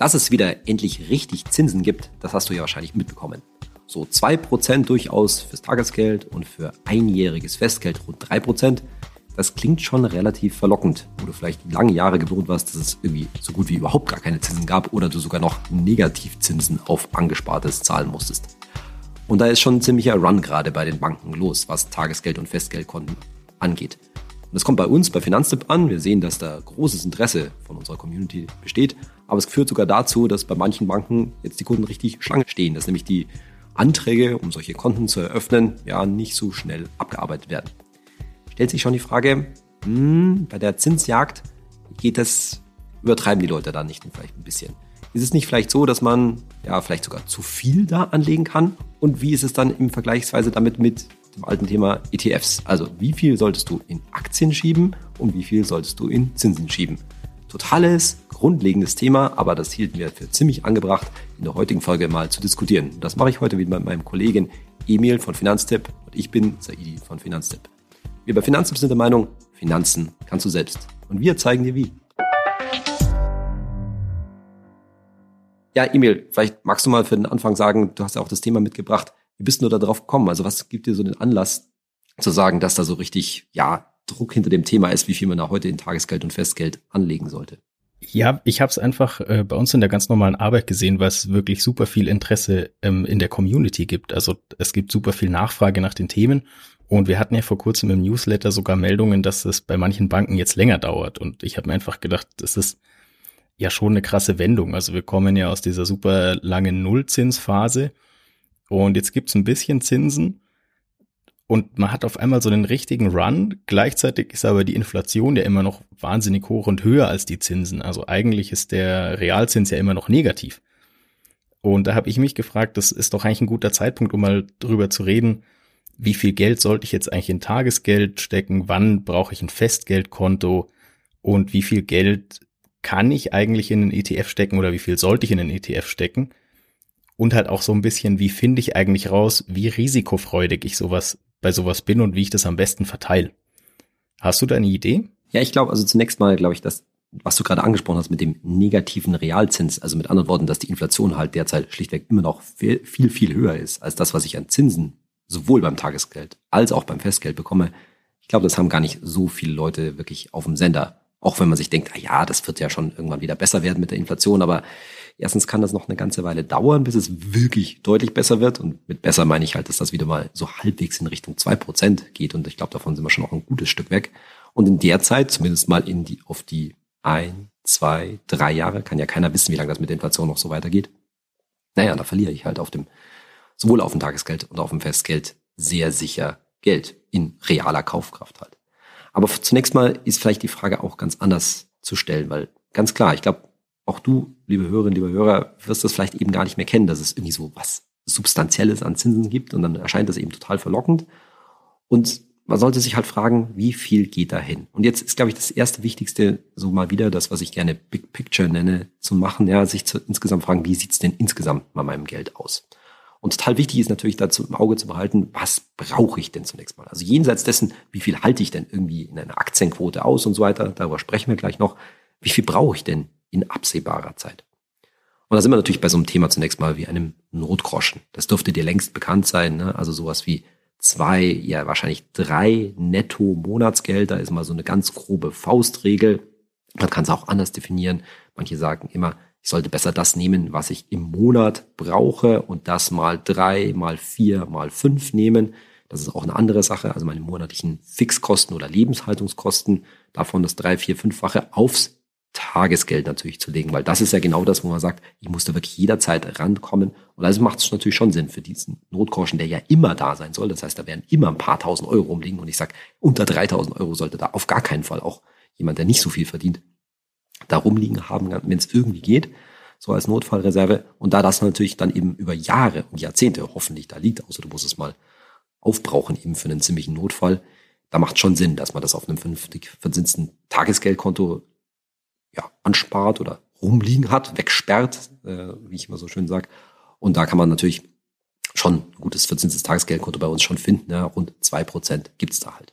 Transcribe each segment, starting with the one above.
Dass es wieder endlich richtig Zinsen gibt, das hast du ja wahrscheinlich mitbekommen. So 2% durchaus fürs Tagesgeld und für einjähriges Festgeld rund 3%. Das klingt schon relativ verlockend, wo du vielleicht lange Jahre gewohnt warst, dass es irgendwie so gut wie überhaupt gar keine Zinsen gab oder du sogar noch Negativzinsen auf Angespartes zahlen musstest. Und da ist schon ein ziemlicher Run gerade bei den Banken los, was Tagesgeld und Festgeldkonten angeht. Und das kommt bei uns bei Finanztipp an. Wir sehen, dass da großes Interesse von unserer Community besteht. Aber es führt sogar dazu, dass bei manchen Banken jetzt die Kunden richtig Schlange stehen, dass nämlich die Anträge, um solche Konten zu eröffnen, ja nicht so schnell abgearbeitet werden. Stellt sich schon die Frage, hm, bei der Zinsjagd geht das, übertreiben die Leute da nicht vielleicht ein bisschen? Ist es nicht vielleicht so, dass man ja vielleicht sogar zu viel da anlegen kann? Und wie ist es dann im Vergleichsweise damit mit dem alten Thema ETFs? Also wie viel solltest du in Aktien schieben und wie viel solltest du in Zinsen schieben? Totales, grundlegendes Thema, aber das hielten wir für ziemlich angebracht, in der heutigen Folge mal zu diskutieren. Das mache ich heute wieder mit meinem Kollegen Emil von Finanztipp und ich bin Saidi von Finanztipp. Wir bei Finanztipp sind der Meinung, Finanzen kannst du selbst. Und wir zeigen dir wie. Ja, Emil, vielleicht magst du mal für den Anfang sagen, du hast ja auch das Thema mitgebracht. Wie bist du da drauf gekommen? Also was gibt dir so den Anlass zu sagen, dass da so richtig, ja, Druck hinter dem Thema ist, wie viel man da heute in Tagesgeld und Festgeld anlegen sollte? Ja, ich habe es einfach äh, bei uns in der ganz normalen Arbeit gesehen, es wirklich super viel Interesse ähm, in der Community gibt. Also es gibt super viel Nachfrage nach den Themen. Und wir hatten ja vor kurzem im Newsletter sogar Meldungen, dass es bei manchen Banken jetzt länger dauert. Und ich habe mir einfach gedacht, das ist ja schon eine krasse Wendung. Also wir kommen ja aus dieser super langen Nullzinsphase und jetzt gibt's ein bisschen Zinsen und man hat auf einmal so einen richtigen Run. Gleichzeitig ist aber die Inflation ja immer noch wahnsinnig hoch und höher als die Zinsen. Also eigentlich ist der Realzins ja immer noch negativ. Und da habe ich mich gefragt, das ist doch eigentlich ein guter Zeitpunkt, um mal drüber zu reden, wie viel Geld sollte ich jetzt eigentlich in Tagesgeld stecken, wann brauche ich ein Festgeldkonto und wie viel Geld kann ich eigentlich in einen ETF stecken oder wie viel sollte ich in einen ETF stecken? Und halt auch so ein bisschen, wie finde ich eigentlich raus, wie risikofreudig ich sowas bei sowas bin und wie ich das am besten verteile. Hast du da eine Idee? Ja, ich glaube, also zunächst mal glaube ich, dass was du gerade angesprochen hast mit dem negativen Realzins, also mit anderen Worten, dass die Inflation halt derzeit schlichtweg immer noch viel, viel, viel höher ist als das, was ich an Zinsen sowohl beim Tagesgeld als auch beim Festgeld bekomme. Ich glaube, das haben gar nicht so viele Leute wirklich auf dem Sender auch wenn man sich denkt, ah ja, das wird ja schon irgendwann wieder besser werden mit der Inflation, aber erstens kann das noch eine ganze Weile dauern, bis es wirklich deutlich besser wird. Und mit besser meine ich halt, dass das wieder mal so halbwegs in Richtung zwei Prozent geht. Und ich glaube, davon sind wir schon noch ein gutes Stück weg. Und in der Zeit, zumindest mal in die, auf die ein, zwei, drei Jahre, kann ja keiner wissen, wie lange das mit der Inflation noch so weitergeht. Naja, da verliere ich halt auf dem, sowohl auf dem Tagesgeld und auf dem Festgeld sehr sicher Geld in realer Kaufkraft halt. Aber zunächst mal ist vielleicht die Frage auch ganz anders zu stellen, weil ganz klar, ich glaube, auch du, liebe Hörerinnen, liebe Hörer, wirst das vielleicht eben gar nicht mehr kennen, dass es irgendwie so was Substanzielles an Zinsen gibt und dann erscheint das eben total verlockend. Und man sollte sich halt fragen, wie viel geht da hin? Und jetzt ist, glaube ich, das erste Wichtigste, so mal wieder das, was ich gerne Big Picture nenne, zu machen, ja, sich zu, insgesamt fragen, wie sieht's denn insgesamt bei meinem Geld aus? Und total wichtig ist natürlich dazu im Auge zu behalten, was brauche ich denn zunächst mal? Also jenseits dessen, wie viel halte ich denn irgendwie in einer Aktienquote aus und so weiter, darüber sprechen wir gleich noch. Wie viel brauche ich denn in absehbarer Zeit? Und da sind wir natürlich bei so einem Thema zunächst mal wie einem Notgroschen. Das dürfte dir längst bekannt sein. Ne? Also sowas wie zwei, ja wahrscheinlich drei Netto-Monatsgelder ist mal so eine ganz grobe Faustregel. Man kann es auch anders definieren. Manche sagen immer, ich sollte besser das nehmen, was ich im Monat brauche und das mal drei, mal vier, mal fünf nehmen. Das ist auch eine andere Sache. Also meine monatlichen Fixkosten oder Lebenshaltungskosten, davon das drei, vier, fünffache aufs Tagesgeld natürlich zu legen, weil das ist ja genau das, wo man sagt, ich muss da wirklich jederzeit rankommen. Und also macht es natürlich schon Sinn für diesen Notgroschen, der ja immer da sein soll. Das heißt, da werden immer ein paar tausend Euro rumliegen. Und ich sage, unter 3000 Euro sollte da auf gar keinen Fall auch jemand, der nicht so viel verdient, da rumliegen haben, wenn es irgendwie geht, so als Notfallreserve. Und da das natürlich dann eben über Jahre und Jahrzehnte hoffentlich da liegt, außer du musst es mal aufbrauchen eben für einen ziemlichen Notfall, da macht schon Sinn, dass man das auf einem vernünftig verzinsten Tagesgeldkonto ja, anspart oder rumliegen hat, wegsperrt, äh, wie ich immer so schön sage. Und da kann man natürlich schon ein gutes verzinstes Tagesgeldkonto bei uns schon finden. Ja, rund zwei Prozent gibt's da halt.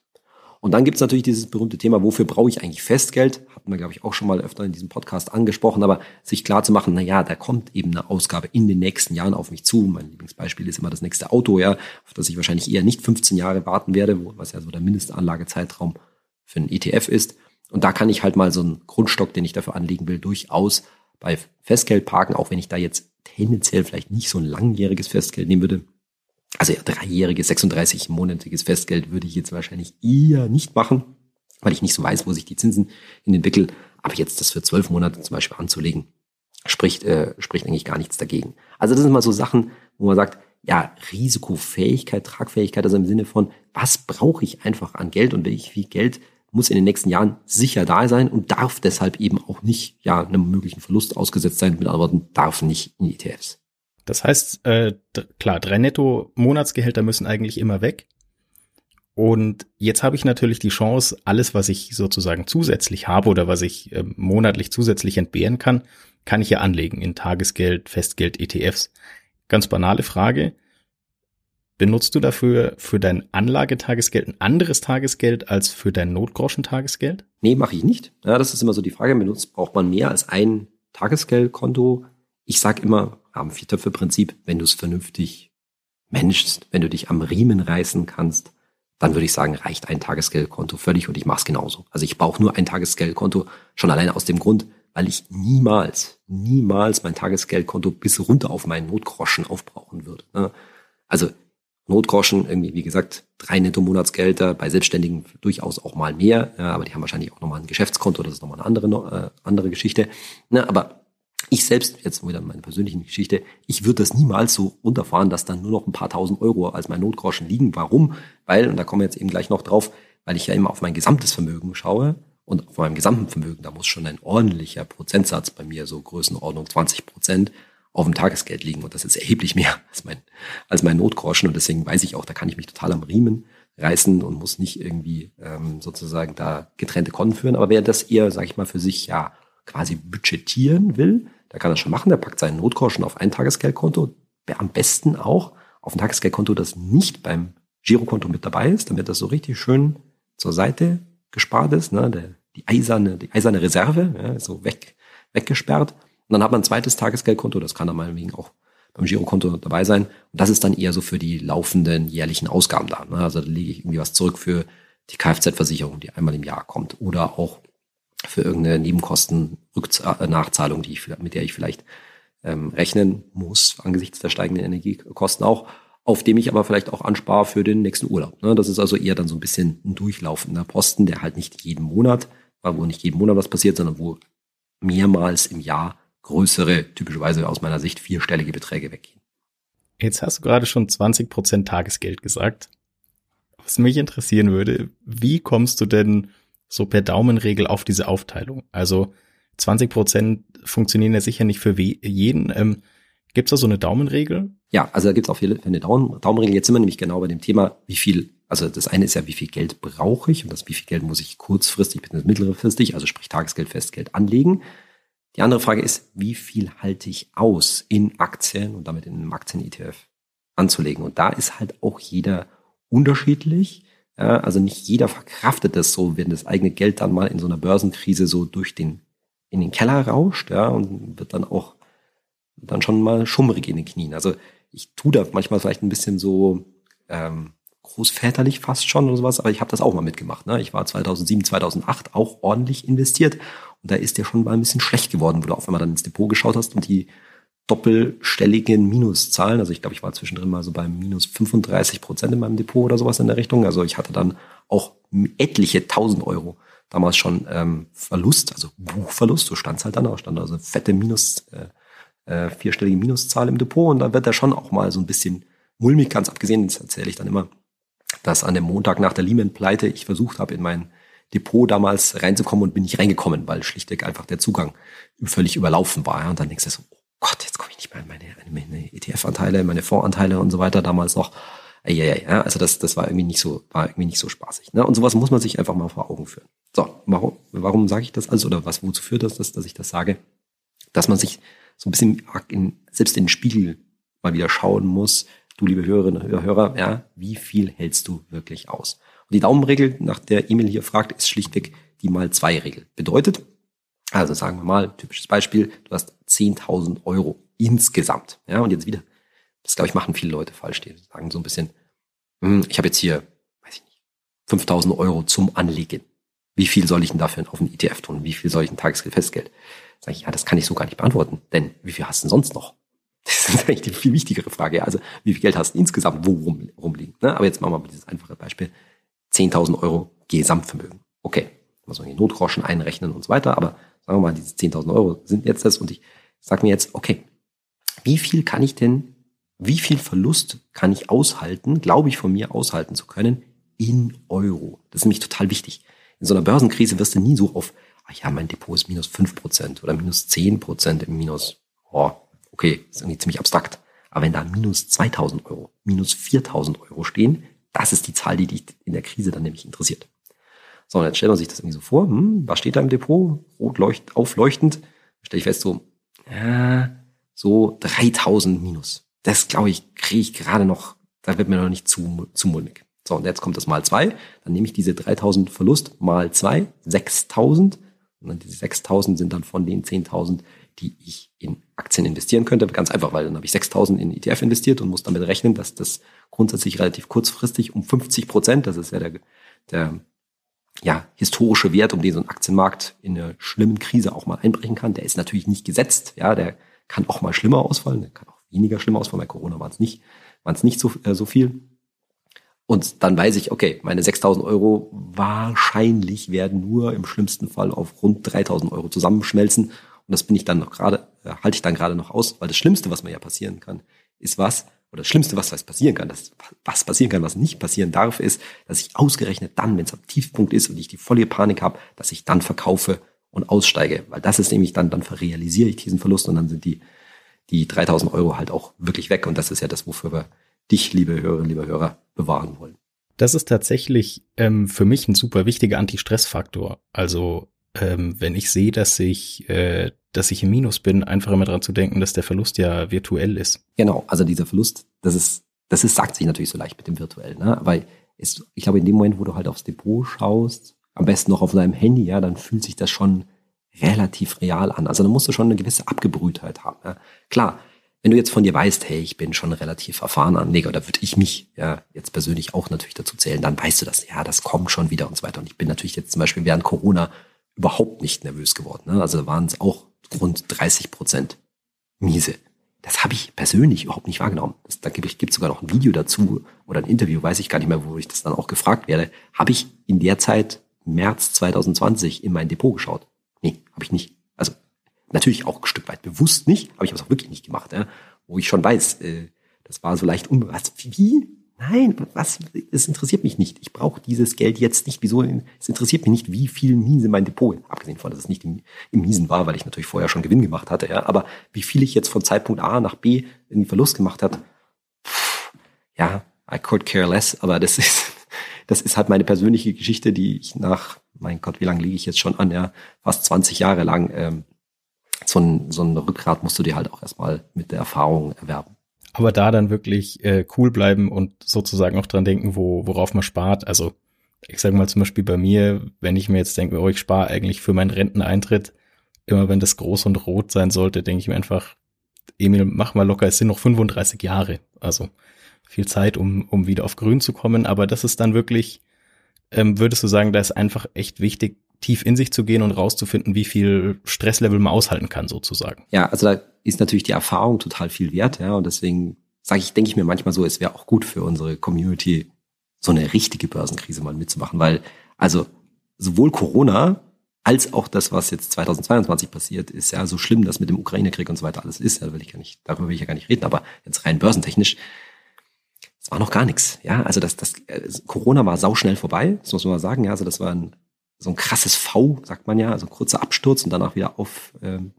Und dann gibt's natürlich dieses berühmte Thema, wofür brauche ich eigentlich Festgeld? Hatten wir, glaube ich, auch schon mal öfter in diesem Podcast angesprochen, aber sich klar zu machen, na ja, da kommt eben eine Ausgabe in den nächsten Jahren auf mich zu. Mein Lieblingsbeispiel ist immer das nächste Auto, ja, auf das ich wahrscheinlich eher nicht 15 Jahre warten werde, was ja so der Mindestanlagezeitraum für einen ETF ist. Und da kann ich halt mal so einen Grundstock, den ich dafür anlegen will, durchaus bei Festgeld parken, auch wenn ich da jetzt tendenziell vielleicht nicht so ein langjähriges Festgeld nehmen würde. Also ja, dreijähriges, 36-monatiges Festgeld würde ich jetzt wahrscheinlich eher nicht machen, weil ich nicht so weiß, wo sich die Zinsen entwickeln. Aber jetzt das für zwölf Monate zum Beispiel anzulegen, spricht, äh, spricht eigentlich gar nichts dagegen. Also das sind mal so Sachen, wo man sagt, ja, Risikofähigkeit, Tragfähigkeit, also im Sinne von, was brauche ich einfach an Geld und wie viel Geld muss in den nächsten Jahren sicher da sein und darf deshalb eben auch nicht ja einem möglichen Verlust ausgesetzt sein. Mit anderen Worten, darf nicht in ETFs. Das heißt, äh, klar, drei Netto-Monatsgehälter müssen eigentlich immer weg. Und jetzt habe ich natürlich die Chance, alles, was ich sozusagen zusätzlich habe oder was ich äh, monatlich zusätzlich entbehren kann, kann ich ja anlegen in Tagesgeld, Festgeld, ETFs. Ganz banale Frage. Benutzt du dafür für dein Anlagetagesgeld ein anderes Tagesgeld als für dein Notgroschentagesgeld? Nee, mache ich nicht. Ja, das ist immer so die Frage. Benutzt braucht man mehr als ein Tagesgeldkonto. Ich sage immer, am Viertöpfe-Prinzip, wenn du es vernünftig managst, wenn du dich am Riemen reißen kannst, dann würde ich sagen, reicht ein Tagesgeldkonto völlig und ich mache es genauso. Also ich brauche nur ein Tagesgeldkonto, schon alleine aus dem Grund, weil ich niemals, niemals mein Tagesgeldkonto bis runter auf meinen Notgroschen aufbrauchen würde. Ne? Also Notgroschen, irgendwie, wie gesagt, drei Netto-Monatsgelder, bei Selbstständigen durchaus auch mal mehr, aber die haben wahrscheinlich auch nochmal ein Geschäftskonto, das ist nochmal eine andere, äh, andere Geschichte. Ne, aber ich selbst, jetzt wieder meine persönliche Geschichte, ich würde das niemals so runterfahren, dass dann nur noch ein paar tausend Euro als mein Notgroschen liegen. Warum? Weil, und da kommen wir jetzt eben gleich noch drauf, weil ich ja immer auf mein gesamtes Vermögen schaue und auf meinem gesamten Vermögen, da muss schon ein ordentlicher Prozentsatz bei mir, so Größenordnung 20 Prozent, auf dem Tagesgeld liegen. Und das ist erheblich mehr als mein, als mein Notgroschen. Und deswegen weiß ich auch, da kann ich mich total am Riemen reißen und muss nicht irgendwie ähm, sozusagen da getrennte Konten führen. Aber wer das eher, sage ich mal, für sich ja quasi budgetieren will, der kann das schon machen. Der packt seinen Notgroschen auf ein Tagesgeldkonto. Am besten auch auf ein Tagesgeldkonto, das nicht beim Girokonto mit dabei ist, damit das so richtig schön zur Seite gespart ist. Ne? Der, die eiserne, die eiserne Reserve, ja, so weg, weggesperrt. Und dann hat man ein zweites Tagesgeldkonto, das kann dann meinetwegen auch beim Girokonto dabei sein. Und das ist dann eher so für die laufenden jährlichen Ausgaben da. Ne? Also da lege ich irgendwie was zurück für die Kfz-Versicherung, die einmal im Jahr kommt. Oder auch für irgendeine Nebenkosten-Nachzahlung, die ich, mit der ich vielleicht ähm, rechnen muss, angesichts der steigenden Energiekosten auch, auf dem ich aber vielleicht auch anspare für den nächsten Urlaub. Ne? Das ist also eher dann so ein bisschen ein durchlaufender Posten, der halt nicht jeden Monat, wo nicht jeden Monat was passiert, sondern wo mehrmals im Jahr größere, typischerweise aus meiner Sicht vierstellige Beträge weggehen. Jetzt hast du gerade schon 20 Prozent Tagesgeld gesagt. Was mich interessieren würde, wie kommst du denn so per Daumenregel auf diese Aufteilung? Also 20 Prozent funktionieren ja sicher nicht für jeden. Ähm, Gibt es da so eine Daumenregel? Ja, also da gibt es auch eine Daumen, Daumenregel. Jetzt sind wir nämlich genau bei dem Thema, wie viel, also das eine ist ja, wie viel Geld brauche ich und das, wie viel Geld muss ich kurzfristig bis mittelfristig, also sprich Tagesgeld, Festgeld anlegen. Die andere Frage ist, wie viel halte ich aus, in Aktien und damit in einem Aktien-ETF anzulegen? Und da ist halt auch jeder unterschiedlich. Ja, also nicht jeder verkraftet das so, wenn das eigene Geld dann mal in so einer Börsenkrise so durch den, in den Keller rauscht, ja, und wird dann auch dann schon mal schummrig in den Knien. Also ich tue da manchmal vielleicht ein bisschen so ähm, großväterlich fast schon oder sowas, aber ich habe das auch mal mitgemacht. Ne? Ich war 2007, 2008 auch ordentlich investiert und da ist der schon mal ein bisschen schlecht geworden, wo du auf einmal dann ins Depot geschaut hast und die doppelstelligen Minuszahlen, also ich glaube, ich war zwischendrin mal so bei minus 35 Prozent in meinem Depot oder sowas in der Richtung. Also ich hatte dann auch etliche tausend Euro damals schon ähm, Verlust, also Buchverlust, so stand es halt dann auch, stand also fette Minus, äh, äh, vierstellige Minuszahl im Depot. Und da wird er schon auch mal so ein bisschen mulmig, ganz abgesehen, das erzähle ich dann immer, dass an dem Montag nach der Lehman-Pleite ich versucht habe, in mein Depot damals reinzukommen und bin nicht reingekommen, weil schlichtweg einfach der Zugang völlig überlaufen war. Und dann denkst du so, Gott, jetzt komme ich nicht mehr an meine, meine ETF-Anteile, meine Fondsanteile und so weiter damals noch. Ja, ja, ja, also das, das war irgendwie nicht so, war irgendwie nicht so spaßig. Ne? Und sowas muss man sich einfach mal vor Augen führen. So, warum, warum sage ich das also oder was, wozu führt das, dass, dass ich das sage? Dass man sich so ein bisschen in, selbst in den Spiegel mal wieder schauen muss, du, liebe Hörerinnen und Hörer, ja, wie viel hältst du wirklich aus? Und die Daumenregel, nach der Emil hier fragt, ist schlichtweg die mal zwei Regel. Bedeutet, also sagen wir mal, typisches Beispiel, du hast 10.000 Euro insgesamt. Ja, und jetzt wieder, das glaube ich machen viele Leute falsch, die sagen so ein bisschen, hm, ich habe jetzt hier, weiß ich nicht, 5.000 Euro zum Anlegen. Wie viel soll ich denn dafür auf einen ETF tun? Wie viel soll ich ein Tagesfestgeld? Sag ich, ja, das kann ich so gar nicht beantworten, denn wie viel hast du denn sonst noch? Das ist eigentlich die viel wichtigere Frage. Also, wie viel Geld hast du insgesamt wo rum, rumliegen? Ne? Aber jetzt machen wir mal dieses einfache Beispiel. 10.000 Euro Gesamtvermögen. Okay, man die Notgroschen einrechnen und so weiter, aber sagen wir mal, diese 10.000 Euro sind jetzt das und ich sage mir jetzt, okay, wie viel kann ich denn, wie viel Verlust kann ich aushalten, glaube ich von mir aushalten zu können, in Euro? Das ist nämlich total wichtig. In so einer Börsenkrise wirst du nie so auf, ach ja, mein Depot ist minus 5% oder minus 10% im Minus, oh, okay, ist irgendwie ziemlich abstrakt. Aber wenn da minus 2000 Euro, minus 4000 Euro stehen, das ist die Zahl, die dich in der Krise dann nämlich interessiert. So, und jetzt stellt man sich das irgendwie so vor, hm, was steht da im Depot? Rot leucht, aufleuchtend. Stelle ich fest, so, ja, so 3000 minus. Das, glaube ich, kriege ich gerade noch, da wird mir noch nicht zu, zu mulmig. So, und jetzt kommt das mal zwei. Dann nehme ich diese 3000 Verlust mal zwei, 6000. Und dann diese 6000 sind dann von den 10.000, die ich in Aktien investieren könnte. Ganz einfach, weil dann habe ich 6000 in ETF investiert und muss damit rechnen, dass das grundsätzlich relativ kurzfristig um 50 Prozent, das ist ja der, der ja, historische Wert, um den so ein Aktienmarkt in einer schlimmen Krise auch mal einbrechen kann, der ist natürlich nicht gesetzt. Ja, der kann auch mal schlimmer ausfallen, der kann auch weniger schlimmer ausfallen. Bei Corona waren es nicht, waren es nicht so, äh, so viel. Und dann weiß ich, okay, meine 6.000 Euro wahrscheinlich werden nur im schlimmsten Fall auf rund 3.000 Euro zusammenschmelzen. Und das bin ich dann noch gerade, äh, halte ich dann gerade noch aus, weil das Schlimmste, was mir ja passieren kann, ist was, oder das Schlimmste, was, passieren kann, das, was passieren kann, was nicht passieren darf, ist, dass ich ausgerechnet dann, wenn es am Tiefpunkt ist und ich die volle Panik habe, dass ich dann verkaufe und aussteige. Weil das ist nämlich dann, dann verrealisiere ich diesen Verlust und dann sind die, die 3000 Euro halt auch wirklich weg. Und das ist ja das, wofür wir dich, liebe Hörerinnen, liebe Hörer, bewahren wollen. Das ist tatsächlich ähm, für mich ein super wichtiger Anti-Stress-Faktor. Also ähm, wenn ich sehe, dass ich, äh, dass ich im Minus bin, einfach immer dran zu denken, dass der Verlust ja virtuell ist. Genau, also dieser Verlust, das ist, das ist, sagt sich natürlich so leicht mit dem virtuellen, ne? Weil ist, ich glaube, in dem Moment, wo du halt aufs Depot schaust, am besten noch auf deinem Handy, ja, dann fühlt sich das schon relativ real an. Also dann musst du schon eine gewisse Abgebrühtheit haben. Ja? Klar, wenn du jetzt von dir weißt, hey, ich bin schon relativ erfahrener Anleger, da würde ich mich ja jetzt persönlich auch natürlich dazu zählen, dann weißt du das, ja, das kommt schon wieder und so weiter. Und ich bin natürlich jetzt zum Beispiel während Corona überhaupt nicht nervös geworden. Ne? Also waren es auch rund 30 Prozent miese. Das habe ich persönlich überhaupt nicht wahrgenommen. Das, da gibt es sogar noch ein Video dazu oder ein Interview, weiß ich gar nicht mehr, wo ich das dann auch gefragt werde. Habe ich in der Zeit März 2020 in mein Depot geschaut? Nee, habe ich nicht. Also natürlich auch ein Stück weit bewusst nicht, aber ich habe es auch wirklich nicht gemacht. Ja? Wo ich schon weiß, äh, das war so leicht unbewusst. Wie? Nein, was, es interessiert mich nicht. Ich brauche dieses Geld jetzt nicht. Wieso? Es interessiert mich nicht, wie viel Miese mein Depot, abgesehen von, dass es nicht im, im Miesen war, weil ich natürlich vorher schon Gewinn gemacht hatte, ja. Aber wie viel ich jetzt von Zeitpunkt A nach B in Verlust gemacht hat, ja, I could care less, aber das ist, das ist halt meine persönliche Geschichte, die ich nach, mein Gott, wie lange liege ich jetzt schon an, ja, fast 20 Jahre lang, ähm, so ein, so ein Rückgrat musst du dir halt auch erstmal mit der Erfahrung erwerben aber da dann wirklich äh, cool bleiben und sozusagen auch dran denken, wo, worauf man spart. Also ich sage mal zum Beispiel bei mir, wenn ich mir jetzt denke, oh, ich spare eigentlich für meinen Renteneintritt, immer wenn das groß und rot sein sollte, denke ich mir einfach, Emil, mach mal locker, es sind noch 35 Jahre. Also viel Zeit, um, um wieder auf grün zu kommen. Aber das ist dann wirklich, ähm, würdest du sagen, da ist einfach echt wichtig, tief in sich zu gehen und rauszufinden, wie viel Stresslevel man aushalten kann, sozusagen. Ja, also da ist natürlich die Erfahrung total viel wert, ja. Und deswegen sage ich, denke ich mir manchmal so, es wäre auch gut für unsere Community, so eine richtige Börsenkrise mal mitzumachen, weil also sowohl Corona als auch das, was jetzt 2022 passiert, ist ja so schlimm, dass mit dem Ukraine-Krieg und so weiter alles ist. Da will ich gar nicht, darüber will ich ja gar nicht reden, aber jetzt rein börsentechnisch, es war noch gar nichts. Ja, also das, das äh, Corona war sauschnell vorbei, das muss man mal sagen. Ja, also das war ein so ein krasses V, sagt man ja, also kurzer Absturz und danach wieder auf ähm,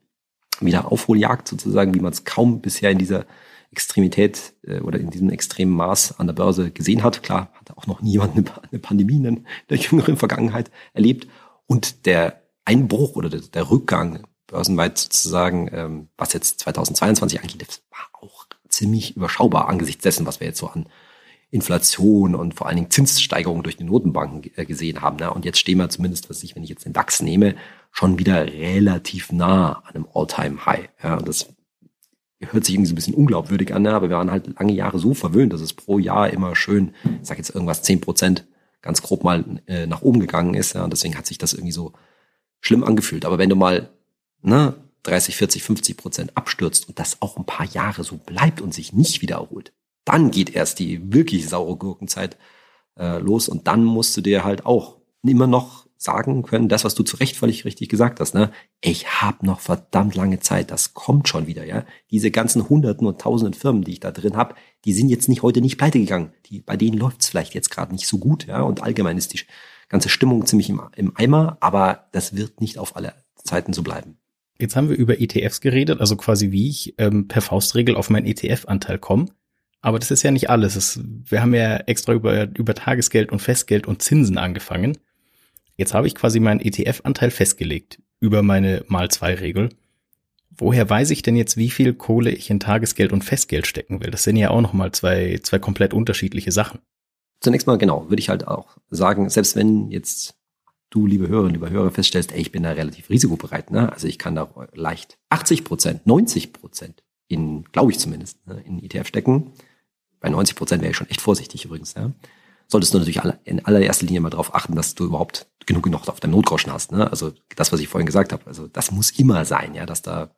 wieder Aufholjagd sozusagen, wie man es kaum bisher in dieser Extremität äh, oder in diesem extremen Maß an der Börse gesehen hat. Klar, hatte auch noch nie jemand eine, eine Pandemie in der jüngeren Vergangenheit erlebt. Und der Einbruch oder der, der Rückgang börsenweit sozusagen, ähm, was jetzt 2022 angeht, war auch ziemlich überschaubar angesichts dessen, was wir jetzt so an Inflation und vor allen Dingen Zinssteigerungen durch die Notenbanken äh, gesehen haben. Ne? Und jetzt stehen wir zumindest, was ich, wenn ich jetzt den DAX nehme, schon wieder relativ nah an einem All-Time-High. Ja, und das hört sich irgendwie so ein bisschen unglaubwürdig an, ne? aber wir waren halt lange Jahre so verwöhnt, dass es pro Jahr immer schön, ich sag jetzt irgendwas, zehn Prozent ganz grob mal äh, nach oben gegangen ist. Ja? Und deswegen hat sich das irgendwie so schlimm angefühlt. Aber wenn du mal ne, 30, 40, 50 Prozent abstürzt und das auch ein paar Jahre so bleibt und sich nicht wieder erholt, dann geht erst die wirklich saure Gurkenzeit äh, los und dann musst du dir halt auch immer noch sagen können, das, was du zu Recht völlig richtig gesagt hast, ne? Ich habe noch verdammt lange Zeit, das kommt schon wieder, ja. Diese ganzen Hunderten und Tausenden Firmen, die ich da drin habe, die sind jetzt nicht heute nicht pleite gegangen. Die, bei denen läuft's vielleicht jetzt gerade nicht so gut, ja. Und allgemein ist die ganze Stimmung ziemlich im, im Eimer, aber das wird nicht auf alle Zeiten so bleiben. Jetzt haben wir über ETFs geredet, also quasi wie ich ähm, per Faustregel auf meinen ETF-Anteil komme. Aber das ist ja nicht alles. Es, wir haben ja extra über, über Tagesgeld und Festgeld und Zinsen angefangen. Jetzt habe ich quasi meinen ETF-Anteil festgelegt über meine Mal-2-Regel. Woher weiß ich denn jetzt, wie viel Kohle ich in Tagesgeld und Festgeld stecken will? Das sind ja auch nochmal zwei, zwei komplett unterschiedliche Sachen. Zunächst mal, genau, würde ich halt auch sagen, selbst wenn jetzt du, liebe Hörerinnen, liebe Hörer, feststellst, ey, ich bin da relativ risikobereit, ne? Also ich kann da leicht 80 Prozent, 90 Prozent in, glaube ich zumindest, ne, in ETF stecken. Bei 90 Prozent wäre ich schon echt vorsichtig übrigens, ja solltest du natürlich in allererster Linie mal darauf achten, dass du überhaupt genug noch auf deinem Notgroschen hast. Ne? Also das, was ich vorhin gesagt habe. Also das muss immer sein, ja, dass da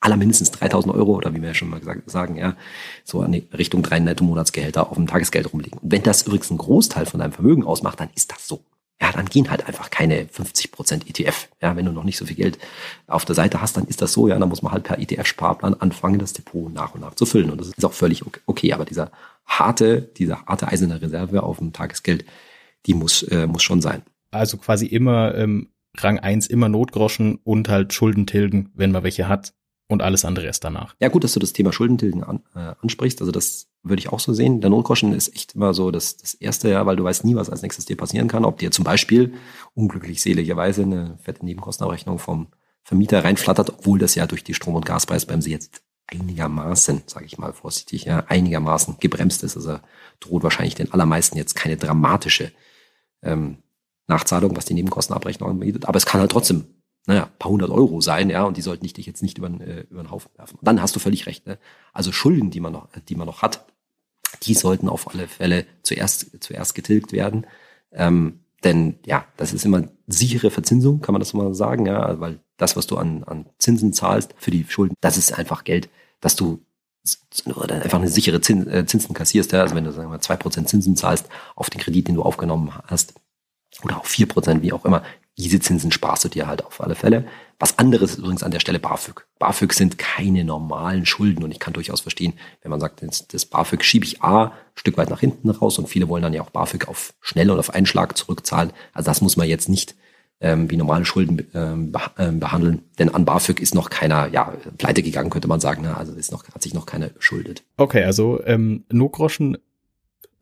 aller mindestens 3000 Euro oder wie wir ja schon mal gesagt, sagen, ja, so an die Richtung drei Netto-Monatsgehälter auf dem Tagesgeld rumliegen. Und wenn das übrigens einen Großteil von deinem Vermögen ausmacht, dann ist das so ja, dann gehen halt einfach keine 50 Prozent ETF. Ja, wenn du noch nicht so viel Geld auf der Seite hast, dann ist das so. Ja, dann muss man halt per ETF-Sparplan anfangen, das Depot nach und nach zu füllen. Und das ist auch völlig okay. Aber dieser harte, dieser harte eiserne Reserve auf dem Tagesgeld, die muss, äh, muss schon sein. Also quasi immer ähm, Rang eins immer Notgroschen und halt Schulden tilgen, wenn man welche hat und alles andere erst danach. Ja, gut, dass du das Thema Schuldentilgen an, äh, ansprichst. Also das würde ich auch so sehen. Der Notgroschen ist echt immer so das, das erste, ja, weil du weißt nie, was als nächstes dir passieren kann. Ob dir zum Beispiel unglücklich seligerweise eine fette Nebenkostenabrechnung vom Vermieter reinflattert, obwohl das ja durch die Strom- und Gaspreisbremse jetzt einigermaßen, sage ich mal vorsichtig, ja, einigermaßen gebremst ist. Also droht wahrscheinlich den allermeisten jetzt keine dramatische ähm, Nachzahlung, was die Nebenkostenabrechnung anbietet. Aber es kann halt trotzdem naja, paar hundert Euro sein, ja, und die sollten dich jetzt nicht über, äh, über den Haufen werfen. Dann hast du völlig recht. Ne? Also Schulden, die man noch, die man noch hat, die sollten auf alle Fälle zuerst, zuerst getilgt werden. Ähm, denn ja, das ist immer sichere Verzinsung, kann man das mal sagen, ja, weil das, was du an, an Zinsen zahlst für die Schulden, das ist einfach Geld, dass du dann einfach eine sichere Zins, äh, Zinsen kassierst. Ja? Also wenn du sagen wir zwei Prozent Zinsen zahlst auf den Kredit, den du aufgenommen hast, oder auch vier Prozent, wie auch immer, diese Zinsen sparst du dir halt auf alle Fälle. Was anderes ist übrigens an der Stelle BAföG. BAföG sind keine normalen Schulden und ich kann durchaus verstehen, wenn man sagt, das BAföG schiebe ich A ein Stück weit nach hinten raus und viele wollen dann ja auch BAföG auf schnell und auf einen Schlag zurückzahlen. Also das muss man jetzt nicht ähm, wie normale Schulden ähm, ähm, behandeln, denn an BAföG ist noch keiner, ja, pleite gegangen, könnte man sagen. Ne? Also ist noch, hat sich noch keiner schuldet. Okay, also ähm, Notgroschen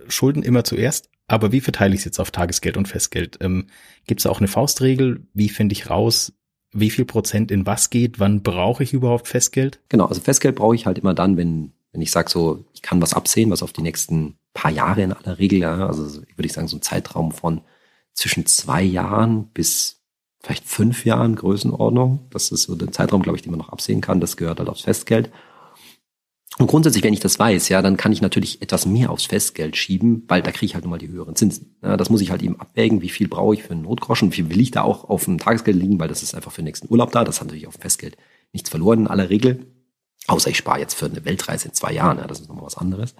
Schulden immer zuerst, aber wie verteile ich es jetzt auf Tagesgeld und Festgeld? Ähm, Gibt es auch eine Faustregel? Wie finde ich raus, wie viel Prozent in was geht? Wann brauche ich überhaupt Festgeld? Genau, also Festgeld brauche ich halt immer dann, wenn, wenn ich sage so, ich kann was absehen, was auf die nächsten paar Jahre in aller Regel, ja, also würde ich sagen, so ein Zeitraum von zwischen zwei Jahren bis vielleicht fünf Jahren Größenordnung. Das ist so der Zeitraum, glaube ich, den man noch absehen kann. Das gehört halt aufs Festgeld. Und grundsätzlich, wenn ich das weiß, ja, dann kann ich natürlich etwas mehr aufs Festgeld schieben, weil da kriege ich halt nun mal die höheren Zinsen. Ja, das muss ich halt eben abwägen, wie viel brauche ich für einen Notgroschen, wie viel will ich da auch auf dem Tagesgeld liegen, weil das ist einfach für den nächsten Urlaub da. Das hat natürlich auf dem Festgeld nichts verloren in aller Regel. Außer ich spare jetzt für eine Weltreise in zwei Jahren, ja, das ist nochmal was anderes.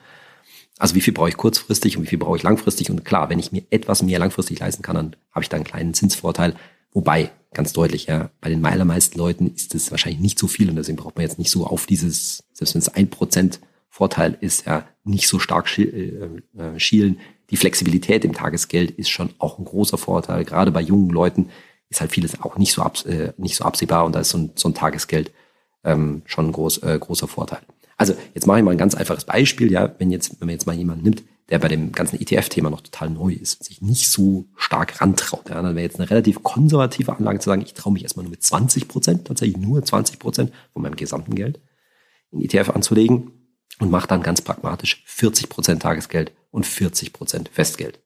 Also wie viel brauche ich kurzfristig und wie viel brauche ich langfristig? Und klar, wenn ich mir etwas mehr langfristig leisten kann, dann habe ich da einen kleinen Zinsvorteil. Wobei, ganz deutlich, ja, bei den allermeisten Leuten ist es wahrscheinlich nicht so viel und deswegen braucht man jetzt nicht so auf dieses, selbst wenn es ein Prozent Vorteil ist, ja, nicht so stark äh, äh, schielen. Die Flexibilität im Tagesgeld ist schon auch ein großer Vorteil. Gerade bei jungen Leuten ist halt vieles auch nicht so, abs äh, nicht so absehbar und da ist so ein, so ein Tagesgeld ähm, schon ein groß, äh, großer Vorteil. Also jetzt mache ich mal ein ganz einfaches Beispiel, ja, wenn jetzt, wenn man jetzt mal jemanden nimmt, der bei dem ganzen ETF-Thema noch total neu ist und sich nicht so stark rantraut. Ja, dann wäre jetzt eine relativ konservative Anlage zu sagen, ich traue mich erstmal nur mit 20 Prozent, tatsächlich nur 20 Prozent von meinem gesamten Geld in ETF anzulegen. und macht dann ganz pragmatisch 40 Prozent Tagesgeld und 40 Prozent Festgeld.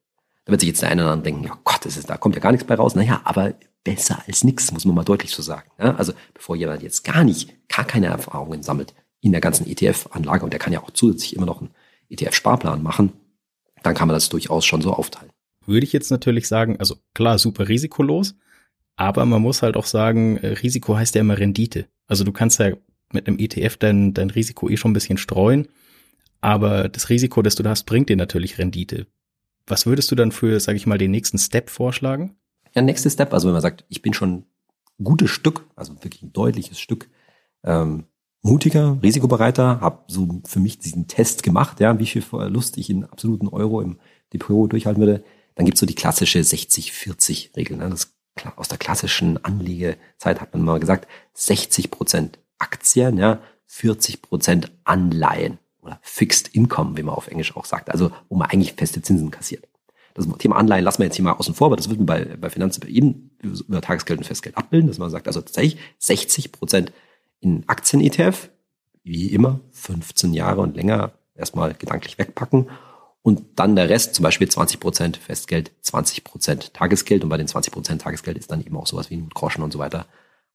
Da wird sich jetzt der eine oder andere denken, ja Gott, das ist, da kommt ja gar nichts bei raus. Naja, aber besser als nichts, muss man mal deutlich so sagen. Ja, also bevor jemand jetzt gar nicht, gar keine Erfahrungen sammelt in der ganzen ETF-Anlage und der kann ja auch zusätzlich immer noch einen ETF-Sparplan machen, dann kann man das durchaus schon so aufteilen. Würde ich jetzt natürlich sagen, also klar, super risikolos, aber man muss halt auch sagen, äh, Risiko heißt ja immer Rendite. Also du kannst ja mit einem ETF dein, dein Risiko eh schon ein bisschen streuen, aber das Risiko, das du da hast, bringt dir natürlich Rendite. Was würdest du dann für, sage ich mal, den nächsten Step vorschlagen? Ja, nächste Step, also wenn man sagt, ich bin schon ein gutes Stück, also wirklich ein deutliches Stück ähm, mutiger, risikobereiter, habe so für mich diesen Test gemacht, ja, wie viel Verlust ich in absoluten Euro im Depot durchhalten würde, dann gibt's so die klassische 60-40-Regel. Ne? Das aus der klassischen Anlegezeit hat man mal gesagt, 60 Prozent Aktien, ja, 40 Prozent Anleihen oder Fixed Income, wie man auf Englisch auch sagt, also wo man eigentlich feste Zinsen kassiert. Das Thema Anleihen lassen wir jetzt hier mal außen vor, aber das wird man bei, bei Finanzen eben über Tagesgeld und Festgeld abbilden, dass man sagt, also tatsächlich 60 Prozent in Aktien-ETF, wie immer, 15 Jahre und länger erstmal gedanklich wegpacken und dann der Rest, zum Beispiel 20 Prozent Festgeld, 20 Prozent Tagesgeld und bei den 20 Prozent Tagesgeld ist dann eben auch sowas wie ein Groschen und so weiter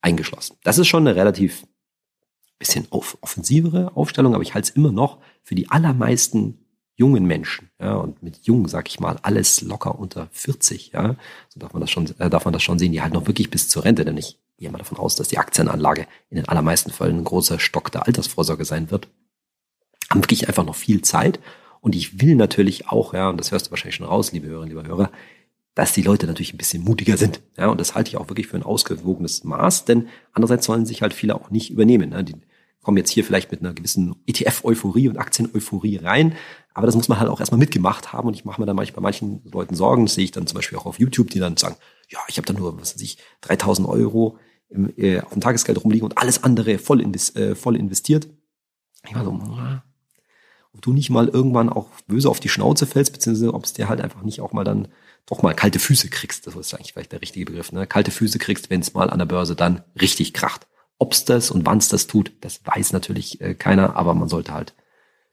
eingeschlossen. Das ist schon eine relativ bisschen auf, offensivere Aufstellung, aber ich halte es immer noch für die allermeisten jungen Menschen, ja, und mit jung sag ich mal alles locker unter 40, ja, so darf man das schon, äh, darf man das schon sehen, die halt noch wirklich bis zur Rente, denn ich gehe mal davon aus, dass die Aktienanlage in den allermeisten Fällen ein großer Stock der Altersvorsorge sein wird, haben wirklich einfach noch viel Zeit und ich will natürlich auch, ja, und das hörst du wahrscheinlich schon raus, liebe Hörerinnen, liebe Hörer, dass die Leute natürlich ein bisschen mutiger sind, ja, und das halte ich auch wirklich für ein ausgewogenes Maß, denn andererseits sollen sich halt viele auch nicht übernehmen, ne? die kommen jetzt hier vielleicht mit einer gewissen ETF-Euphorie und Aktien-Euphorie rein, aber das muss man halt auch erstmal mitgemacht haben und ich mache mir da manchmal bei manchen Leuten Sorgen, das sehe ich dann zum Beispiel auch auf YouTube, die dann sagen, ja, ich habe da nur, was weiß ich, 3000 Euro äh, auf dem Tagesgeld rumliegen und alles andere voll, invest, äh, voll investiert. Ich war so, ob du nicht mal irgendwann auch böse auf die Schnauze fällst, beziehungsweise ob es dir halt einfach nicht auch mal dann doch mal kalte Füße kriegst. Das ist eigentlich vielleicht der richtige Begriff. Ne? Kalte Füße kriegst, wenn es mal an der Börse dann richtig kracht. Ob's das und wann's das tut, das weiß natürlich äh, keiner, aber man sollte halt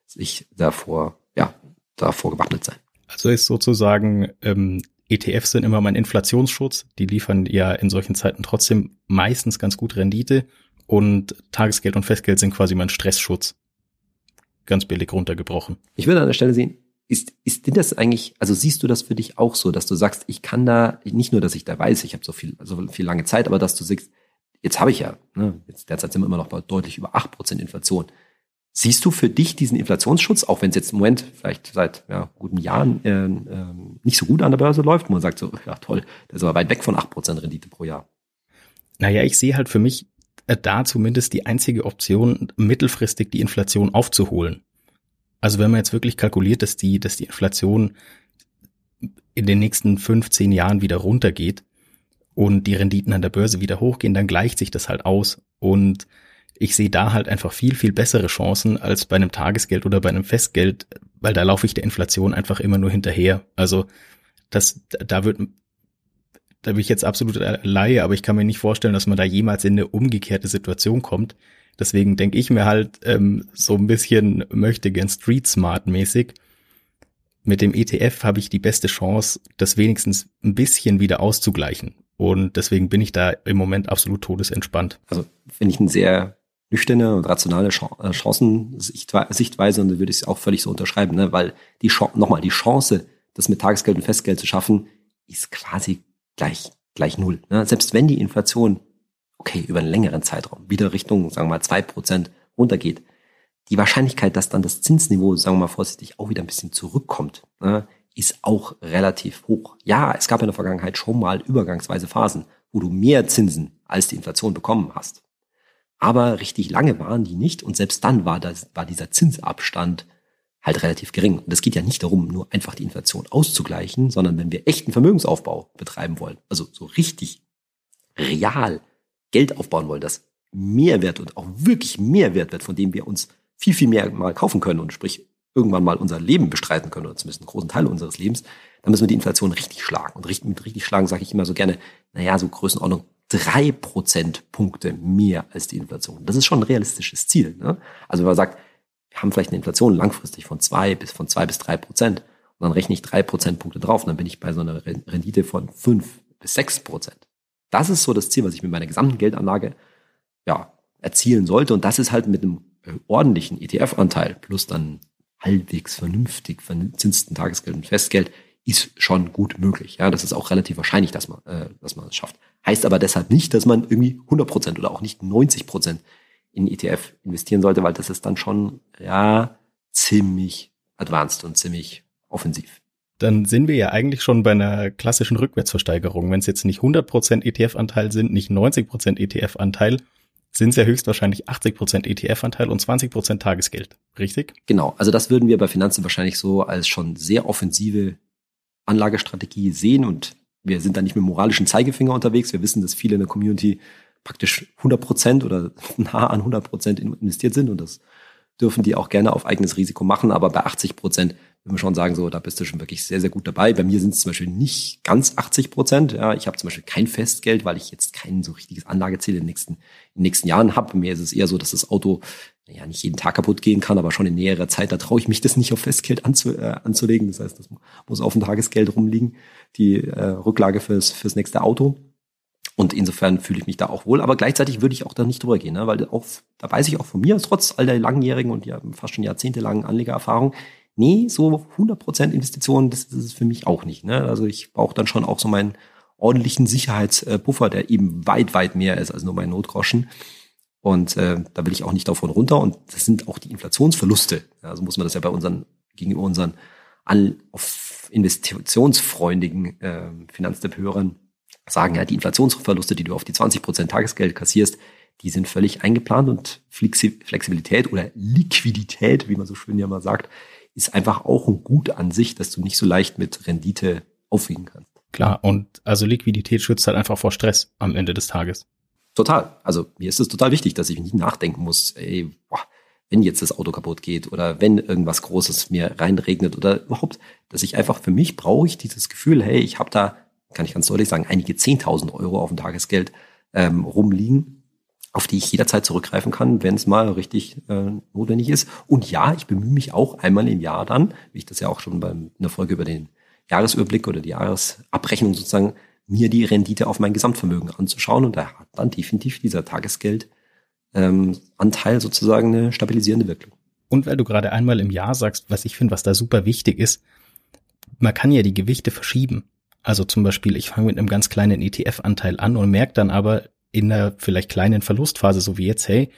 sich davor ja, davor gewappnet sein. Also ist sozusagen, ähm, ETFs sind immer mein Inflationsschutz. Die liefern ja in solchen Zeiten trotzdem meistens ganz gut Rendite. Und Tagesgeld und Festgeld sind quasi mein Stressschutz. Ganz billig runtergebrochen. Ich würde an der Stelle sehen, ist, ist denn das eigentlich, also siehst du das für dich auch so, dass du sagst, ich kann da, nicht nur, dass ich da weiß, ich habe so viel, so viel lange Zeit, aber dass du sagst, jetzt habe ich ja, ne, jetzt derzeit sind wir immer noch bei deutlich über acht Prozent Inflation. Siehst du für dich diesen Inflationsschutz, auch wenn es jetzt im Moment vielleicht seit ja, guten Jahren äh, äh, nicht so gut an der Börse läuft, wo man sagt so, ja toll, das ist aber weit weg von acht Prozent Rendite pro Jahr. Naja, ich sehe halt für mich äh, da zumindest die einzige Option, mittelfristig die Inflation aufzuholen. Also wenn man jetzt wirklich kalkuliert, dass die, dass die Inflation in den nächsten 15 Jahren wieder runtergeht und die Renditen an der Börse wieder hochgehen, dann gleicht sich das halt aus. Und ich sehe da halt einfach viel, viel bessere Chancen als bei einem Tagesgeld oder bei einem Festgeld, weil da laufe ich der Inflation einfach immer nur hinterher. Also das, da wird, da bin ich jetzt absolut Laie, aber ich kann mir nicht vorstellen, dass man da jemals in eine umgekehrte Situation kommt. Deswegen denke ich mir halt ähm, so ein bisschen möchte gern Street Smart mäßig. Mit dem ETF habe ich die beste Chance, das wenigstens ein bisschen wieder auszugleichen. Und deswegen bin ich da im Moment absolut todesentspannt. Also finde ich ein sehr nüchterne und rationale äh, Chancensichtweise und da würde ich es auch völlig so unterschreiben, ne? weil die Chance, nochmal, die Chance, das mit Tagesgeld und Festgeld zu schaffen, ist quasi gleich, gleich null. Ne? Selbst wenn die Inflation, okay, über einen längeren Zeitraum wieder Richtung, sagen wir mal, zwei Prozent runtergeht, die Wahrscheinlichkeit, dass dann das Zinsniveau, sagen wir mal vorsichtig, auch wieder ein bisschen zurückkommt, ne, ist auch relativ hoch. Ja, es gab in der Vergangenheit schon mal übergangsweise Phasen, wo du mehr Zinsen als die Inflation bekommen hast. Aber richtig lange waren die nicht und selbst dann war, das, war dieser Zinsabstand halt relativ gering. Und es geht ja nicht darum, nur einfach die Inflation auszugleichen, sondern wenn wir echten Vermögensaufbau betreiben wollen, also so richtig real Geld aufbauen wollen, das Mehrwert und auch wirklich Mehrwert wird, von dem wir uns viel, viel mehr mal kaufen können und sprich irgendwann mal unser Leben bestreiten können oder zumindest einen großen Teil unseres Lebens, dann müssen wir die Inflation richtig schlagen. Und mit richtig schlagen sage ich immer so gerne, naja, so Größenordnung drei Prozentpunkte mehr als die Inflation. Das ist schon ein realistisches Ziel. Ne? Also wenn man sagt, wir haben vielleicht eine Inflation langfristig von zwei bis von zwei bis drei Prozent. Und dann rechne ich drei Prozentpunkte drauf und dann bin ich bei so einer Rendite von fünf bis sechs Prozent. Das ist so das Ziel, was ich mit meiner gesamten Geldanlage ja, erzielen sollte. Und das ist halt mit einem äh, ordentlichen ETF-Anteil plus dann halbwegs vernünftig verzinsten Tagesgeld und Festgeld ist schon gut möglich. Ja, das ist auch relativ wahrscheinlich, dass man, äh, dass man es schafft. Heißt aber deshalb nicht, dass man irgendwie 100 Prozent oder auch nicht 90 Prozent in ETF investieren sollte, weil das ist dann schon, ja, ziemlich advanced und ziemlich offensiv. Dann sind wir ja eigentlich schon bei einer klassischen Rückwärtsversteigerung. Wenn es jetzt nicht 100% ETF-Anteil sind, nicht 90% ETF-Anteil, sind es ja höchstwahrscheinlich 80% ETF-Anteil und 20% Tagesgeld. Richtig? Genau. Also das würden wir bei Finanzen wahrscheinlich so als schon sehr offensive Anlagestrategie sehen und wir sind da nicht mit moralischen Zeigefinger unterwegs. Wir wissen, dass viele in der Community praktisch 100 Prozent oder nah an 100 Prozent investiert sind und das dürfen die auch gerne auf eigenes Risiko machen. Aber bei 80 Prozent würden wir schon sagen, so, da bist du schon wirklich sehr, sehr gut dabei. Bei mir sind es zum Beispiel nicht ganz 80 Prozent. Ja, ich habe zum Beispiel kein Festgeld, weil ich jetzt kein so richtiges Anlageziel in den nächsten, in den nächsten Jahren habe. Mir ist es eher so, dass das Auto ja nicht jeden Tag kaputt gehen kann, aber schon in näherer Zeit, da traue ich mich das nicht auf Festgeld anzu, äh, anzulegen. Das heißt, das muss auf dem Tagesgeld rumliegen, die äh, Rücklage fürs, fürs nächste Auto. Und insofern fühle ich mich da auch wohl. Aber gleichzeitig würde ich auch da nicht drüber gehen, ne? weil auch, da weiß ich auch von mir, trotz all der langjährigen und ja fast schon jahrzehntelangen Anlegererfahrung, nee, so 100% Investitionen, das, ist für mich auch nicht. Ne? Also ich brauche dann schon auch so meinen ordentlichen Sicherheitspuffer, der eben weit, weit mehr ist als nur mein Notgroschen. Und äh, da will ich auch nicht davon runter. Und das sind auch die Inflationsverluste. Also muss man das ja bei unseren, gegenüber unseren all, auf investitionsfreundigen äh, Finanztipp-Hörern sagen, ja, die Inflationsverluste, die du auf die 20 Prozent Tagesgeld kassierst, die sind völlig eingeplant und Flexibilität oder Liquidität, wie man so schön ja mal sagt, ist einfach auch ein Gut an sich, dass du nicht so leicht mit Rendite aufwiegen kannst. Klar, und also Liquidität schützt halt einfach vor Stress am Ende des Tages. Total. Also mir ist es total wichtig, dass ich nicht nachdenken muss, ey, boah, wenn jetzt das Auto kaputt geht oder wenn irgendwas Großes mir reinregnet oder überhaupt, dass ich einfach für mich brauche ich dieses Gefühl, hey, ich habe da kann ich ganz deutlich sagen, einige 10.000 Euro auf dem Tagesgeld ähm, rumliegen, auf die ich jederzeit zurückgreifen kann, wenn es mal richtig äh, notwendig ist. Und ja, ich bemühe mich auch einmal im Jahr dann, wie ich das ja auch schon beim, in der Folge über den Jahresüberblick oder die Jahresabrechnung sozusagen, mir die Rendite auf mein Gesamtvermögen anzuschauen. Und da hat dann definitiv dieser Tagesgeldanteil ähm, sozusagen eine stabilisierende Wirkung. Und weil du gerade einmal im Jahr sagst, was ich finde, was da super wichtig ist, man kann ja die Gewichte verschieben. Also zum Beispiel, ich fange mit einem ganz kleinen ETF-Anteil an und merke dann aber in einer vielleicht kleinen Verlustphase, so wie jetzt, hey,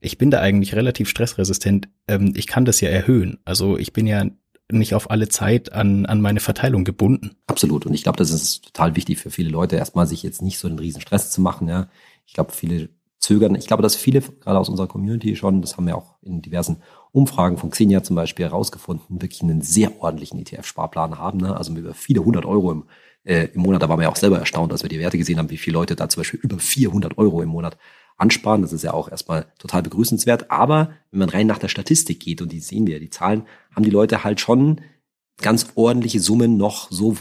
ich bin da eigentlich relativ stressresistent, ähm, ich kann das ja erhöhen. Also ich bin ja nicht auf alle Zeit an, an meine Verteilung gebunden. Absolut. Und ich glaube, das ist total wichtig für viele Leute, erstmal sich jetzt nicht so einen riesen Stress zu machen. Ja. Ich glaube, viele zögern. Ich glaube, dass viele, gerade aus unserer Community schon, das haben wir auch in diversen Umfragen von Xenia zum Beispiel herausgefunden, wirklich einen sehr ordentlichen ETF-Sparplan haben. Ne? Also über viele hundert Euro im äh, im Monat. Da waren wir ja auch selber erstaunt, als wir die Werte gesehen haben, wie viele Leute da zum Beispiel über 400 Euro im Monat ansparen. Das ist ja auch erstmal total begrüßenswert. Aber wenn man rein nach der Statistik geht, und die sehen wir, die Zahlen, haben die Leute halt schon ganz ordentliche Summen noch so,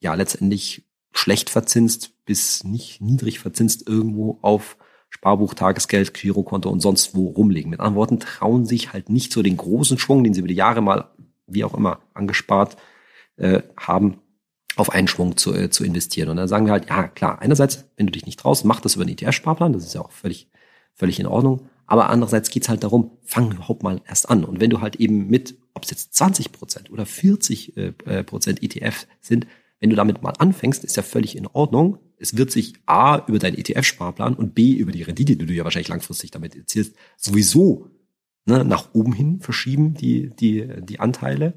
ja, letztendlich schlecht verzinst bis nicht niedrig verzinst irgendwo auf Sparbuch, Tagesgeld, Girokonto und sonst wo rumlegen. Mit anderen Worten, trauen sich halt nicht so den großen Schwung, den sie über die Jahre mal, wie auch immer, angespart äh, haben, auf einen Schwung zu, äh, zu investieren. Und dann sagen wir halt, ja klar, einerseits, wenn du dich nicht traust, mach das über einen ETF-Sparplan, das ist ja auch völlig, völlig in Ordnung. Aber andererseits geht's halt darum, fang überhaupt mal erst an. Und wenn du halt eben mit, ob es jetzt 20 Prozent oder 40 äh, äh, Prozent ETF sind, wenn du damit mal anfängst, ist ja völlig in Ordnung. Es wird sich A über deinen ETF-Sparplan und B über die Rendite, die du ja wahrscheinlich langfristig damit erzielst, sowieso ne, nach oben hin verschieben, die, die, die Anteile.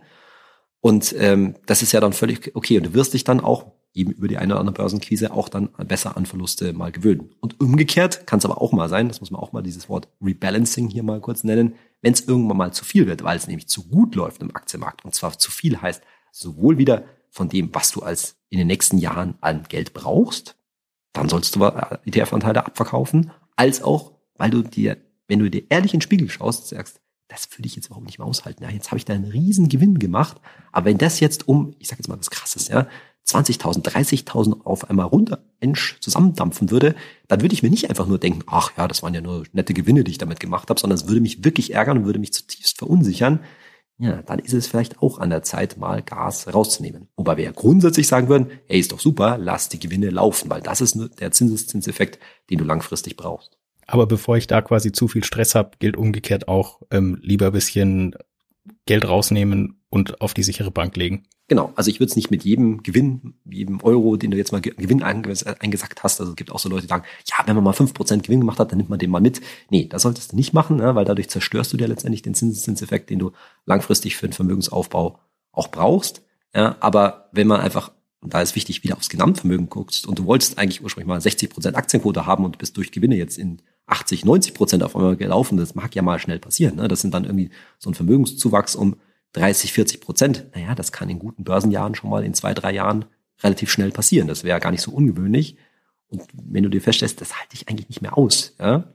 Und ähm, das ist ja dann völlig okay. Und du wirst dich dann auch eben über die eine oder andere Börsenkrise auch dann besser an Verluste mal gewöhnen. Und umgekehrt kann es aber auch mal sein, das muss man auch mal dieses Wort Rebalancing hier mal kurz nennen, wenn es irgendwann mal zu viel wird, weil es nämlich zu gut läuft im Aktienmarkt. Und zwar zu viel heißt sowohl wieder von dem, was du als in den nächsten Jahren an Geld brauchst, dann sollst du ETF-Anteile abverkaufen, als auch, weil du dir, wenn du dir ehrlich in den Spiegel schaust, sagst, das würde ich jetzt überhaupt nicht mehr aushalten. Ja, jetzt habe ich da einen riesen Gewinn gemacht. Aber wenn das jetzt um, ich sage jetzt mal was krasses, ja, 20.000, 30.000 auf einmal runter zusammendampfen würde, dann würde ich mir nicht einfach nur denken, ach ja, das waren ja nur nette Gewinne, die ich damit gemacht habe, sondern es würde mich wirklich ärgern und würde mich zutiefst verunsichern. Ja, dann ist es vielleicht auch an der Zeit, mal Gas rauszunehmen. Wobei wir ja grundsätzlich sagen würden, ey, ist doch super, lass die Gewinne laufen, weil das ist nur der Zinseszinseffekt, den du langfristig brauchst. Aber bevor ich da quasi zu viel Stress habe, gilt umgekehrt auch ähm, lieber bisschen Geld rausnehmen und auf die sichere Bank legen. Genau, also ich würde es nicht mit jedem Gewinn, jedem Euro, den du jetzt mal Gewinn eingesackt hast, also es gibt auch so Leute, die sagen, ja, wenn man mal fünf Prozent Gewinn gemacht hat, dann nimmt man den mal mit. Nee, das solltest du nicht machen, ne, weil dadurch zerstörst du dir letztendlich den Zinseszinseffekt, den du langfristig für den Vermögensaufbau auch brauchst. Aber wenn man einfach, und da ist wichtig, wieder aufs Gesamtvermögen guckst und du wolltest eigentlich ursprünglich mal 60 Prozent Aktienquote haben und bist durch Gewinne jetzt in 80, 90 Prozent auf einmal gelaufen, das mag ja mal schnell passieren. Ne? Das sind dann irgendwie so ein Vermögenszuwachs um 30, 40 Prozent. Naja, das kann in guten Börsenjahren schon mal in zwei, drei Jahren relativ schnell passieren. Das wäre gar nicht so ungewöhnlich. Und wenn du dir feststellst, das halte ich eigentlich nicht mehr aus, ja,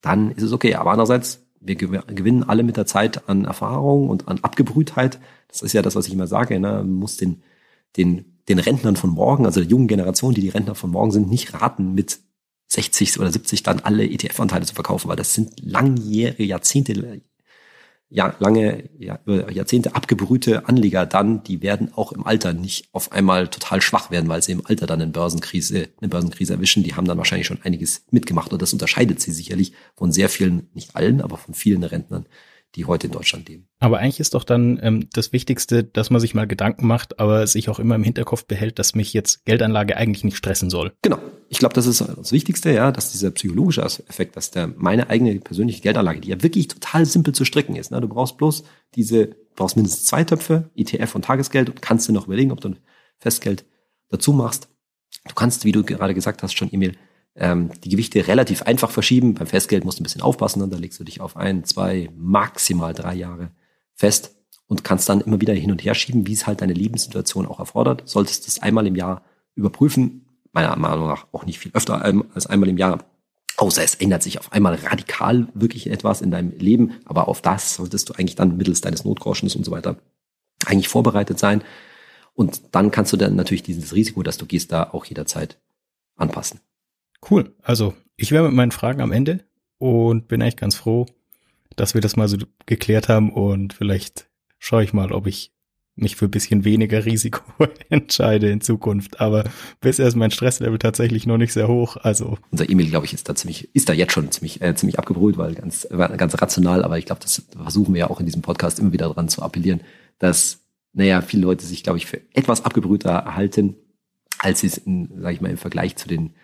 dann ist es okay. Aber andererseits, wir gewinnen alle mit der Zeit an Erfahrung und an Abgebrühtheit. Das ist ja das, was ich immer sage. Ne? Man muss den, den, den Rentnern von morgen, also der jungen Generation, die die Rentner von morgen sind, nicht raten, mit 60 oder 70 dann alle ETF-Anteile zu verkaufen, weil das sind langjährige, Jahrzehnte, ja, lange, ja, Jahrzehnte abgebrühte Anleger dann, die werden auch im Alter nicht auf einmal total schwach werden, weil sie im Alter dann eine Börsenkrise, eine Börsenkrise erwischen. Die haben dann wahrscheinlich schon einiges mitgemacht und das unterscheidet sie sicherlich von sehr vielen, nicht allen, aber von vielen Rentnern, die heute in Deutschland leben. Aber eigentlich ist doch dann ähm, das Wichtigste, dass man sich mal Gedanken macht, aber sich auch immer im Hinterkopf behält, dass mich jetzt Geldanlage eigentlich nicht stressen soll. Genau. Ich glaube, das ist das Wichtigste, ja, dass dieser psychologische Effekt, dass der meine eigene persönliche Geldanlage, die ja wirklich total simpel zu stricken ist. Ne? Du brauchst bloß diese, brauchst mindestens zwei Töpfe, ETF und Tagesgeld und kannst dir noch überlegen, ob du ein Festgeld dazu machst. Du kannst, wie du gerade gesagt hast, schon Emil, ähm, die Gewichte relativ einfach verschieben. Beim Festgeld musst du ein bisschen aufpassen, ne? da legst du dich auf ein, zwei, maximal drei Jahre fest und kannst dann immer wieder hin und her schieben, wie es halt deine Lebenssituation auch erfordert. Solltest es einmal im Jahr überprüfen, meiner Meinung nach auch nicht viel öfter als einmal im Jahr. Außer es ändert sich auf einmal radikal wirklich etwas in deinem Leben, aber auf das solltest du eigentlich dann mittels deines Notgroschens und so weiter eigentlich vorbereitet sein. Und dann kannst du dann natürlich dieses Risiko, dass du gehst, da auch jederzeit anpassen. Cool. Also ich wäre mit meinen Fragen am Ende und bin eigentlich ganz froh, dass wir das mal so geklärt haben und vielleicht schaue ich mal, ob ich mich für ein bisschen weniger Risiko entscheide in Zukunft. Aber bisher ist mein Stresslevel tatsächlich noch nicht sehr hoch. Also unser E-Mail, glaube ich, ist da ziemlich, ist da jetzt schon ziemlich, äh, ziemlich abgebrüht, weil ganz, ganz rational. Aber ich glaube, das versuchen wir ja auch in diesem Podcast immer wieder daran zu appellieren, dass, naja, viele Leute sich, glaube ich, für etwas abgebrühter erhalten, als sie es, in, sag ich mal, im Vergleich zu den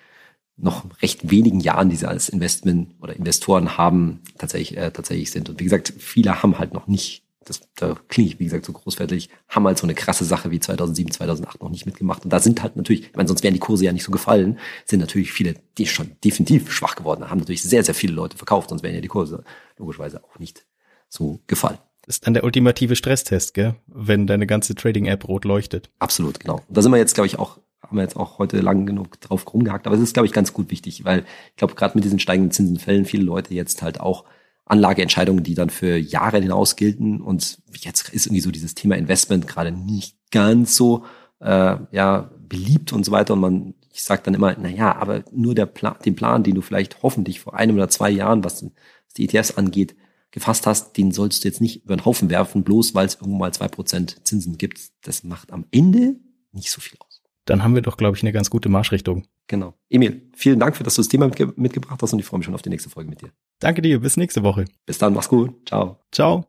noch recht wenigen Jahren, die sie als Investment oder Investoren haben, tatsächlich, äh, tatsächlich sind. Und wie gesagt, viele haben halt noch nicht, das, da klinge ich, wie gesagt, so großfällig, haben halt so eine krasse Sache wie 2007, 2008 noch nicht mitgemacht. Und da sind halt natürlich, ich meine, sonst wären die Kurse ja nicht so gefallen, sind natürlich viele, die schon definitiv schwach geworden haben natürlich sehr, sehr viele Leute verkauft, sonst wären ja die Kurse logischerweise auch nicht so gefallen. Das ist dann der ultimative Stresstest, gell? Wenn deine ganze Trading-App rot leuchtet. Absolut, genau. Und da sind wir jetzt, glaube ich, auch haben wir jetzt auch heute lang genug drauf rumgehackt. Aber es ist, glaube ich, ganz gut wichtig, weil ich glaube, gerade mit diesen steigenden Zinsen fällen viele Leute jetzt halt auch Anlageentscheidungen, die dann für Jahre hinaus gelten. Und jetzt ist irgendwie so dieses Thema Investment gerade nicht ganz so äh, ja beliebt und so weiter. Und man, ich sage dann immer, na ja, aber nur der Plan, den Plan, den du vielleicht hoffentlich vor einem oder zwei Jahren, was, was die ETFs angeht, gefasst hast, den sollst du jetzt nicht über den Haufen werfen, bloß weil es irgendwo mal zwei Prozent Zinsen gibt. Das macht am Ende nicht so viel aus dann haben wir doch, glaube ich, eine ganz gute Marschrichtung. Genau. Emil, vielen Dank für, dass du das Thema mitge mitgebracht hast und ich freue mich schon auf die nächste Folge mit dir. Danke dir, bis nächste Woche. Bis dann, mach's gut. Ciao. Ciao.